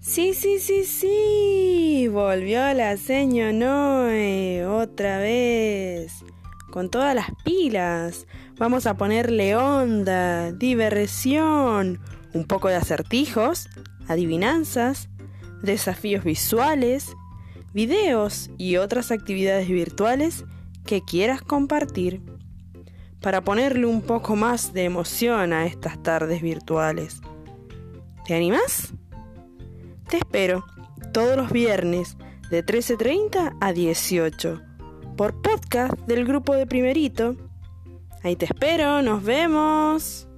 Sí, sí, sí, sí. Volvió la seño Noe otra vez. Con todas las pilas. Vamos a ponerle onda, diversión, un poco de acertijos, adivinanzas, desafíos visuales, videos y otras actividades virtuales que quieras compartir. Para ponerle un poco más de emoción a estas tardes virtuales. ¿Te animas? Te espero todos los viernes de 13.30 a 18 por podcast del grupo de primerito. Ahí te espero, nos vemos.